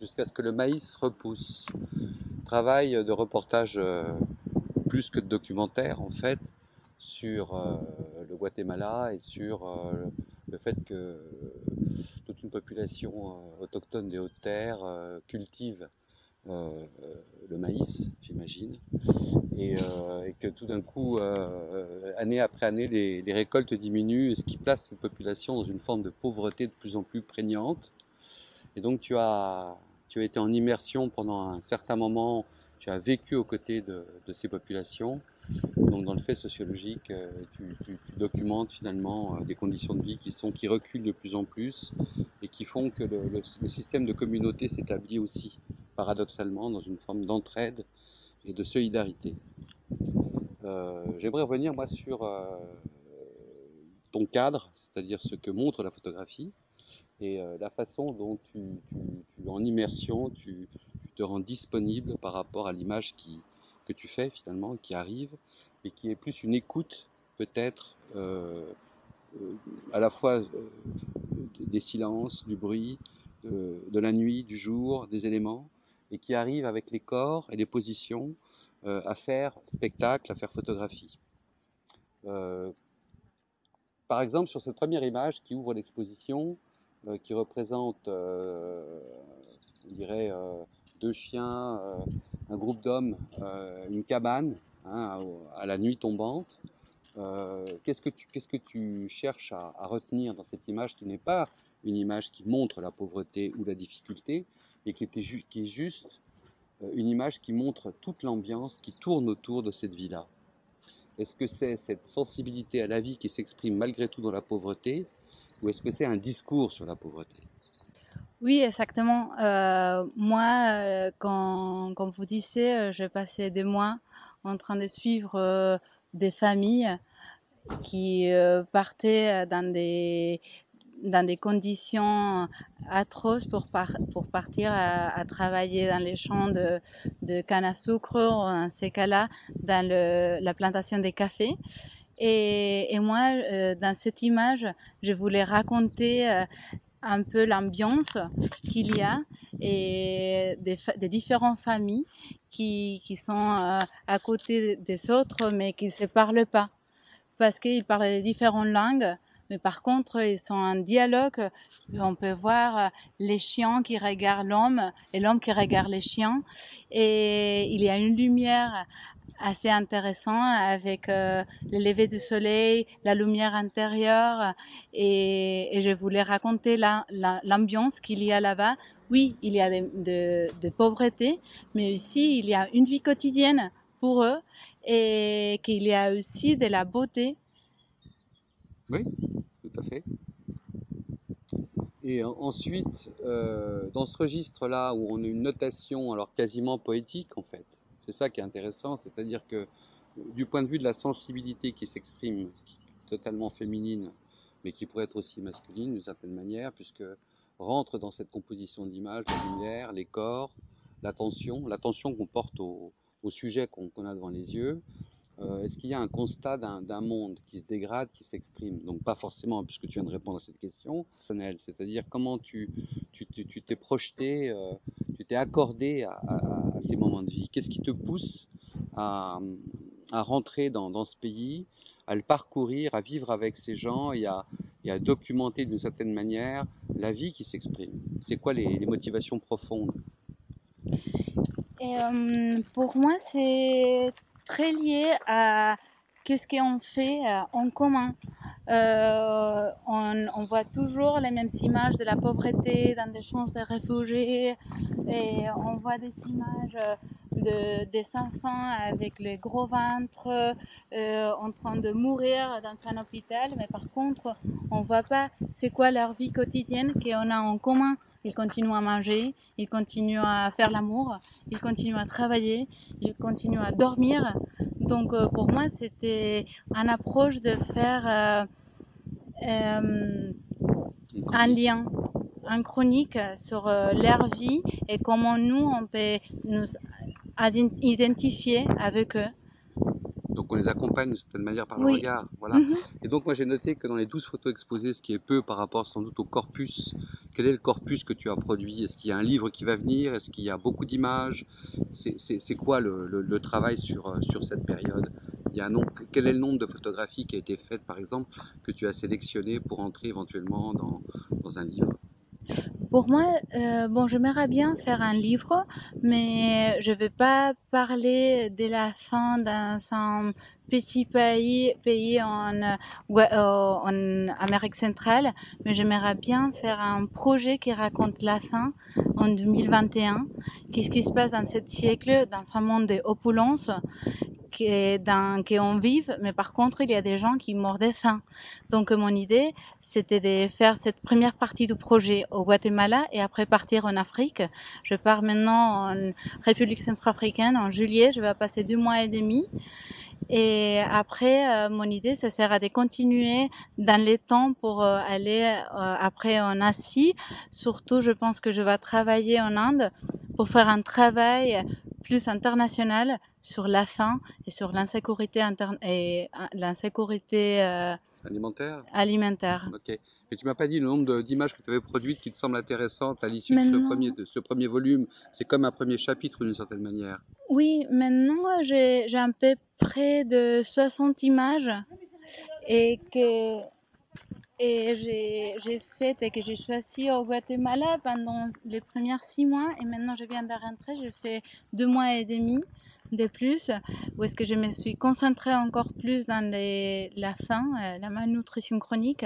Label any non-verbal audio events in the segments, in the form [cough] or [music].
jusqu'à ce que le maïs repousse. Travail de reportage euh, plus que de documentaire en fait sur euh, le Guatemala et sur euh, le fait que toute une population autochtone des hautes terres cultive le maïs, j'imagine, et, que tout d'un coup, année après année, les, les récoltes diminuent, ce qui place cette population dans une forme de pauvreté de plus en plus prégnante. Et donc tu as tu as été en immersion pendant un certain moment, tu as vécu aux côtés de, ces populations. Donc dans le fait sociologique, euh, tu, documentes finalement euh, des conditions de vie qui reculent de plus en plus et qui font que le, système de communauté s'établit aussi paradoxalement dans une forme d'entraide et de solidarité. Euh, j'aimerais revenir moi sur ton cadre, c'est-à-dire ce que montre la photographie, et euh, la façon dont tu, en immersion, tu, te rends disponible par rapport à l'image que tu fais finalement, qui arrive, et qui est plus une écoute peut-être euh, euh, à la fois des silences, du bruit, de, la nuit, du jour, des éléments, et qui arrive avec les corps et les positions à faire spectacle, à faire photographie. par exemple, sur cette première image qui ouvre l'exposition, qui représente, euh, on dirait, euh, deux chiens, un groupe d'hommes, une cabane hein, à la nuit tombante. qu'est-ce, que tu, cherches à, retenir dans cette image qui n'est pas une image qui montre la pauvreté ou la difficulté, et qui, qui est juste une image qui montre toute l'ambiance qui tourne autour de cette vie-là Est-ce que c'est cette sensibilité à la vie qui s'exprime malgré tout dans la pauvreté, ou est-ce que c'est un discours sur la pauvreté? Oui, exactement. Euh, moi, euh, quand, vous disiez, euh, j'ai passé des mois en train de suivre des familles qui partaient dans des, dans des conditions atroces pour, pour partir à, travailler dans les champs de, de canne à sucre, dans ces cas-là, dans la plantation des cafés. Et, moi, euh, dans cette image, je voulais raconter euh, un peu l'ambiance qu'il y a et des, différentes familles qui, qui sont euh, à côté des autres mais qui ne se parlent pas. Parce qu'ils parlent des différentes langues mais par contre, ils sont en dialogue. On peut voir les chiens qui regardent l'homme et l'homme qui regarde les chiens. Et il y a une lumière assez intéressante avec euh, le lever du soleil, la lumière intérieure. Et, je voulais raconter l'ambiance qu'il y a là-bas. Oui, il y a de, de pauvreté, mais aussi il y a une vie quotidienne pour eux et qu'il y a aussi de la beauté oui, tout à fait. Et ensuite, euh, dans ce registre-là, où on a une notation, alors quasiment poétique en fait, c'est ça qui est intéressant, c'est-à-dire que du point de vue de la sensibilité qui s'exprime, totalement féminine, mais qui pourrait être aussi masculine d'une certaine manière, puisque rentre dans cette composition de l'image, la lumière, les corps, l'attention, l'attention qu'on porte au, sujet qu'on a devant les yeux, euh, est-ce qu'il y a un constat d'un monde qui se dégrade, qui s'exprime? Donc pas forcément, puisque tu viens de répondre à cette question, c'est-à-dire comment tu t'es projeté, euh, tu t'es accordé à, ces moments de vie? Qu'est-ce qui te pousse à, rentrer dans, ce pays, à le parcourir, à vivre avec ces gens et à, documenter d'une certaine manière la vie qui s'exprime? C'est quoi les, motivations profondes? Euh, Pour moi, c'est très lié à qu'est-ce qu'on fait euh, en commun. Euh, on, voit toujours les mêmes images de la pauvreté dans des champs de réfugiés et on voit des images de, des enfants avec les gros ventres euh, en train de mourir dans un hôpital, mais par contre, on voit pas c'est quoi leur vie quotidienne qu'on a en commun. Ils continuent à manger, ils continuent à faire l'amour, ils continuent à travailler, ils continuent à dormir. Donc euh, pour moi, c'était une approche de faire euh, euh, un lien, un chronique sur leur vie et comment nous, on peut nous identifier avec eux. Donc on les accompagne de certaine manière par le regard. Voilà. Mhm. Et donc moi j'ai noté que dans les 12 photos exposées, ce qui est peu par rapport sans doute au corpus quel est le corpus que tu as produit? Est-ce qu'il y a un livre qui va venir? Est-ce qu'il y a beaucoup d'images? C'est quoi le, travail sur, sur cette période? Quel est le nombre de photographies qui a été faites, par exemple, que tu as sélectionné pour entrer éventuellement dans un livre? Pour moi, euh, bon, j'aimerais bien faire un livre, mais je ne vais pas parler de la fin dans un petit pays, pays en, euh, en Amérique centrale, mais j'aimerais bien faire un projet qui raconte la fin en 2021. Qu'est-ce qui se passe dans ce siècle, dans un monde d'opulence dans, qu'on vive, mais par contre, il y a des gens qui meurent de faim. Donc, mon idée, c'était de faire cette première partie du projet au Guatemala et après partir en Afrique. Je pars maintenant en République centrafricaine en juillet. Je vais passer deux mois et demi. Et après, euh, mon idée, ça sera de continuer dans les temps pour euh, aller euh, après en Asie. Surtout, je pense que je vais travailler en Inde pour faire un travail plus international sur la faim et sur l'insécurité interne et l'insécurité alimentaire? Alimentaire. Ok. Mais tu m'as pas dit le nombre d'images que tu avais produites qui te semblent intéressantes à l'issue de ce premier, de ce premier volume. C'est comme un premier chapitre d'une certaine manière. Oui, maintenant j'ai un peu près de 60 images et que et j'ai fait et que j'ai choisi au Guatemala pendant les premiers six mois et maintenant je viens de rentrer, j'ai fait deux mois et demi de plus, où est-ce que je me suis concentrée encore plus dans la faim, euh, la malnutrition chronique.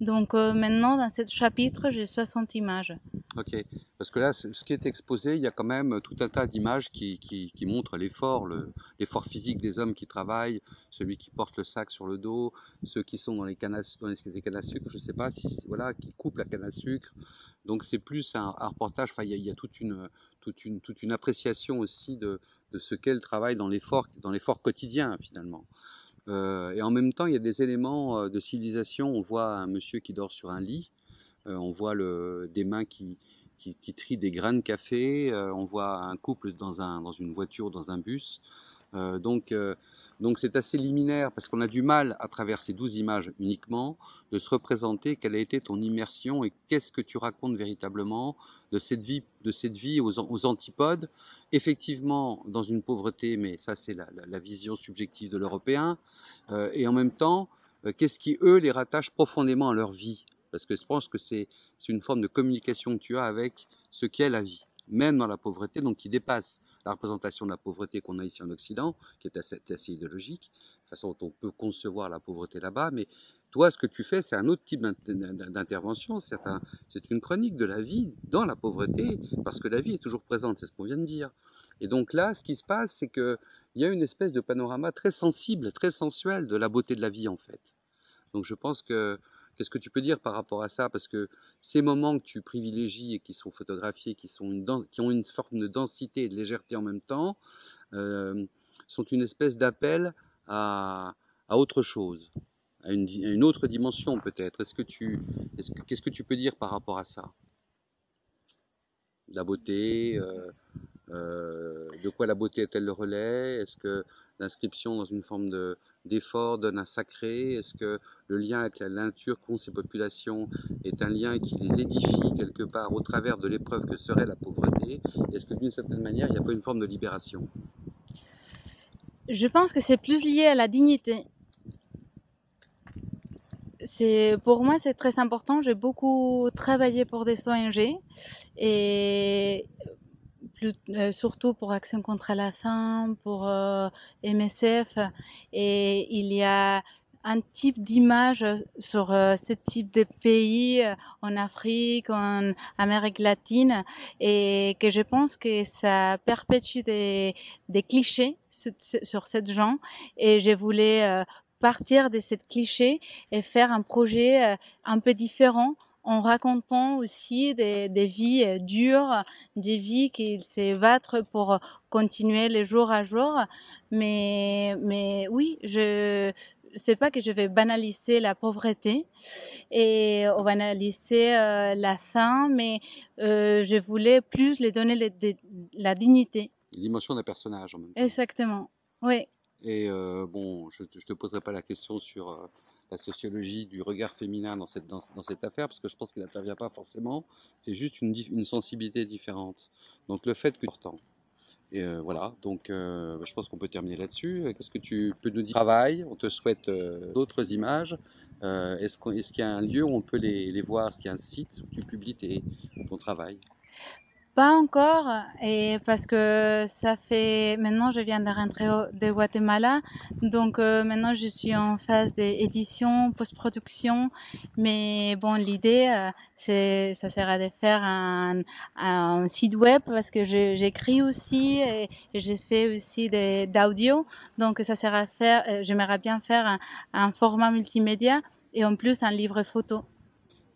Donc euh, maintenant, dans ce chapitre, j'ai 60 images. Ok, parce que là, ce qui est exposé, il y a quand même tout un tas d'images qui, montrent l'effort, l'effort physique des hommes qui travaillent, celui qui porte le sac sur le dos, ceux qui sont dans les cannes, dans les à sucre, je ne sais pas, si, voilà, qui coupent la canne à sucre. Donc c'est plus un, reportage, il y a, toute, une, appréciation aussi de, ce qu'est le travail dans l'effort, quotidien finalement. Euh, et en même temps, il y a des éléments euh, de civilisation. On voit un monsieur qui dort sur un lit, on voit des mains qui, qui, trient des grains de café, on voit un couple dans, un, dans une voiture, dans un bus. donc, donc c'est assez liminaire parce qu'on a du mal à travers ces douze images uniquement de se représenter quelle a été ton immersion et qu'est-ce que tu racontes véritablement de cette vie, aux, antipodes. Effectivement, dans une pauvreté, mais ça c'est la, vision subjective de l'Européen. Euh, et en même temps, euh, qu'est-ce qui eux les rattache profondément à leur vie? Parce que je pense que c'est une forme de communication que tu as avec ce qu'est la vie même dans la pauvreté, donc qui dépasse la représentation de la pauvreté qu'on a ici en Occident, qui est assez, idéologique, de façon dont on peut concevoir la pauvreté là-bas, mais toi, ce que tu fais, c'est un autre type d'intervention, c'est un, une chronique de la vie dans la pauvreté, parce que la vie est toujours présente, c'est ce qu'on vient de dire. Et donc là, ce qui se passe, c'est qu'il y a une espèce de panorama très sensible, très sensuel de la beauté de la vie, en fait. Donc je pense que Qu'est-ce que tu peux dire par rapport à ça? Parce que ces moments que tu privilégies et qui sont photographiés, qui, sont une qui ont une forme de densité et de légèreté en même temps, euh, sont une espèce d'appel à, autre chose, à une, autre dimension peut-être. Est-ce que, qu'est-ce que tu peux dire par rapport à ça? La beauté, euh, euh, de quoi la beauté est-elle le relais? Est-ce que l'inscription dans une forme de, d'effort donne un sacré Est-ce que le lien avec la nature qu'ont ces populations est un lien qui les édifie quelque part au travers de l'épreuve que serait la pauvreté? Est-ce que d'une certaine manière, il n'y a pas une forme de libération? Je pense que c'est plus lié à la dignité. Pour moi c'est très important. J'ai beaucoup travaillé pour des ONG et euh, surtout pour Action contre la faim, pour euh, MSF. Et il y a un type d'image sur euh, ce type de pays en Afrique, en Amérique latine, et que je pense que ça perpétue des, des clichés sur, sur cette gens. Et je voulais partir de cette cliché et faire un projet un peu différent en racontant aussi des, vies euh, dures, des vies qu'il se battre pour continuer les jours à jour. Mais, mais oui, je sais pas que je vais banaliser la pauvreté et banaliser euh, la faim, mais euh, je voulais plus les donner la dignité. Dimension d'un personnage en même temps. Exactement, oui. Et bon, je, ne te poserai pas la question sur la sociologie du regard féminin dans cette, dans, cette affaire, parce que je pense qu'il n'intervient pas forcément, c'est juste une, une, sensibilité différente. Donc le fait que... Et euh, voilà, donc euh, je pense qu'on peut terminer là-dessus. Qu'est-ce que tu peux nous dire Travail, on te souhaite euh, d'autres images. Est-ce qu'il y a un lieu où on peut les, les voir? Est-ce qu'il y a un site où tu publies tes, ton travail? Pas encore, et parce que ça fait maintenant je viens de rentrer de Guatemala, donc euh, maintenant je suis en phase d'édition, post-production, mais bon l'idée euh, c'est ça sera de faire un, un site web parce que j'écris aussi et, j'ai fait aussi d'audio, donc ça sera faire, euh, j'aimerais bien faire un, un format multimédia et en plus un livre photo.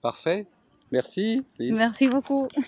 Parfait, merci. Merci beaucoup. [laughs]